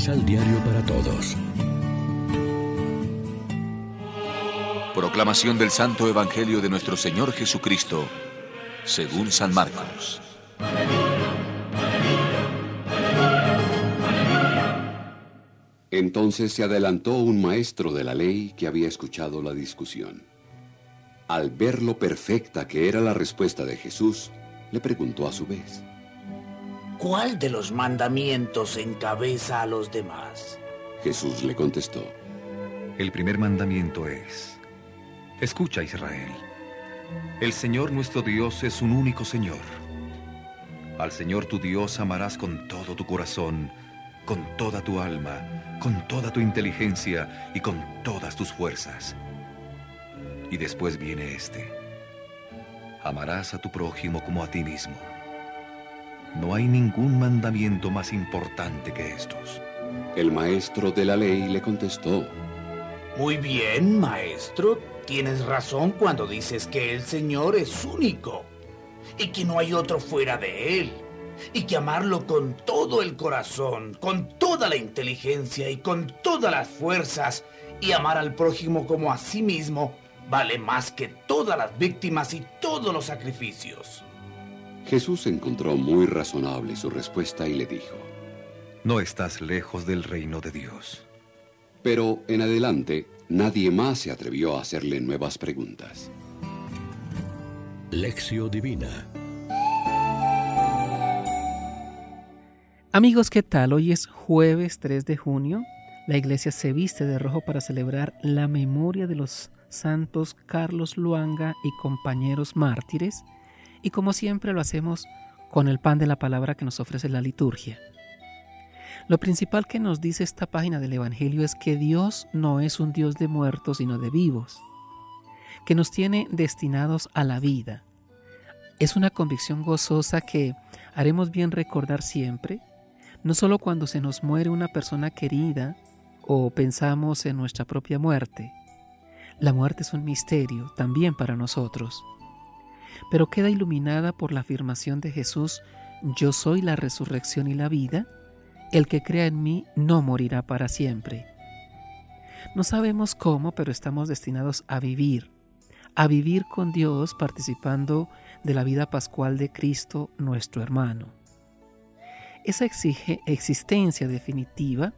Misal Diario para Todos. Proclamación del Santo Evangelio de nuestro Señor Jesucristo, según San Marcos. Entonces se adelantó un maestro de la ley que había escuchado la discusión. Al ver lo perfecta que era la respuesta de Jesús, le preguntó a su vez, ¿Cuál de los mandamientos encabeza a los demás? Jesús le contestó, El primer mandamiento es, Escucha Israel, el Señor nuestro Dios es un único Señor. Al Señor tu Dios amarás con todo tu corazón, con toda tu alma, con toda tu inteligencia y con todas tus fuerzas. Y después viene este. Amarás a tu prójimo como a ti mismo. No hay ningún mandamiento más importante que estos. El maestro de la ley le contestó, Muy bien, maestro, tienes razón cuando dices que el Señor es único y que no hay otro fuera de Él y que amarlo con todo el corazón, con toda la inteligencia y con todas las fuerzas y amar al prójimo como a sí mismo vale más que todas las víctimas y todos los sacrificios. Jesús encontró muy razonable su respuesta y le dijo, No estás lejos del reino de Dios. pero en adelante nadie más se atrevió a hacerle nuevas preguntas. Lección Divina. Amigos, ¿qué tal? Hoy es jueves 3 de junio. La iglesia se viste de rojo para celebrar la memoria de los santos Carlos Luanga y compañeros mártires. Y como siempre lo hacemos con el pan de la palabra que nos ofrece la liturgia. Lo principal que nos dice esta página del Evangelio es que Dios no es un Dios de muertos, sino de vivos, que nos tiene destinados a la vida. Es una convicción gozosa que haremos bien recordar siempre, no solo cuando se nos muere una persona querida o pensamos en nuestra propia muerte. La muerte es un misterio también para nosotros, pero queda iluminada por la afirmación de Jesús, yo soy la resurrección y la vida, el que crea en mí no morirá para siempre. No sabemos cómo, pero estamos destinados a vivir, a vivir con Dios participando de la vida pascual de Cristo nuestro hermano. Esa exige existencia definitiva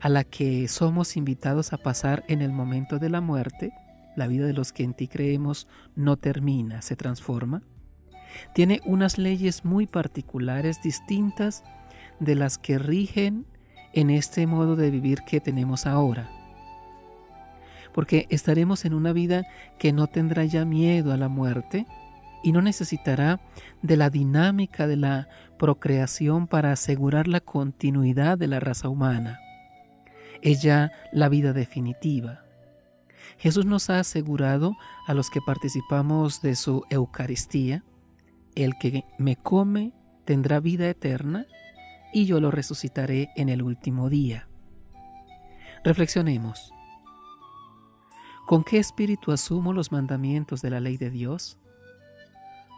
a la que somos invitados a pasar en el momento de la muerte, la vida de los que en ti creemos no termina, se transforma, tiene unas leyes muy particulares distintas de las que rigen en este modo de vivir que tenemos ahora. Porque estaremos en una vida que no tendrá ya miedo a la muerte y no necesitará de la dinámica de la procreación para asegurar la continuidad de la raza humana. Es ya la vida definitiva. Jesús nos ha asegurado a los que participamos de su Eucaristía, el que me come tendrá vida eterna y yo lo resucitaré en el último día. Reflexionemos. ¿Con qué espíritu asumo los mandamientos de la ley de Dios?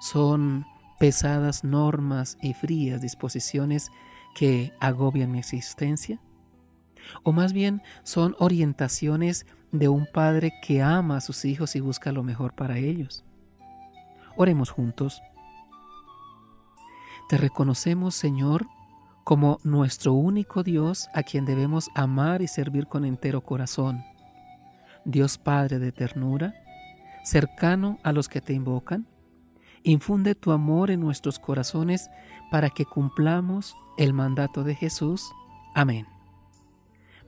¿Son pesadas normas y frías disposiciones que agobian mi existencia? ¿O más bien son orientaciones de un padre que ama a sus hijos y busca lo mejor para ellos? Oremos juntos. Te reconocemos, Señor, como nuestro único Dios a quien debemos amar y servir con entero corazón. Dios Padre de ternura, cercano a los que te invocan, infunde tu amor en nuestros corazones para que cumplamos el mandato de Jesús. Amén.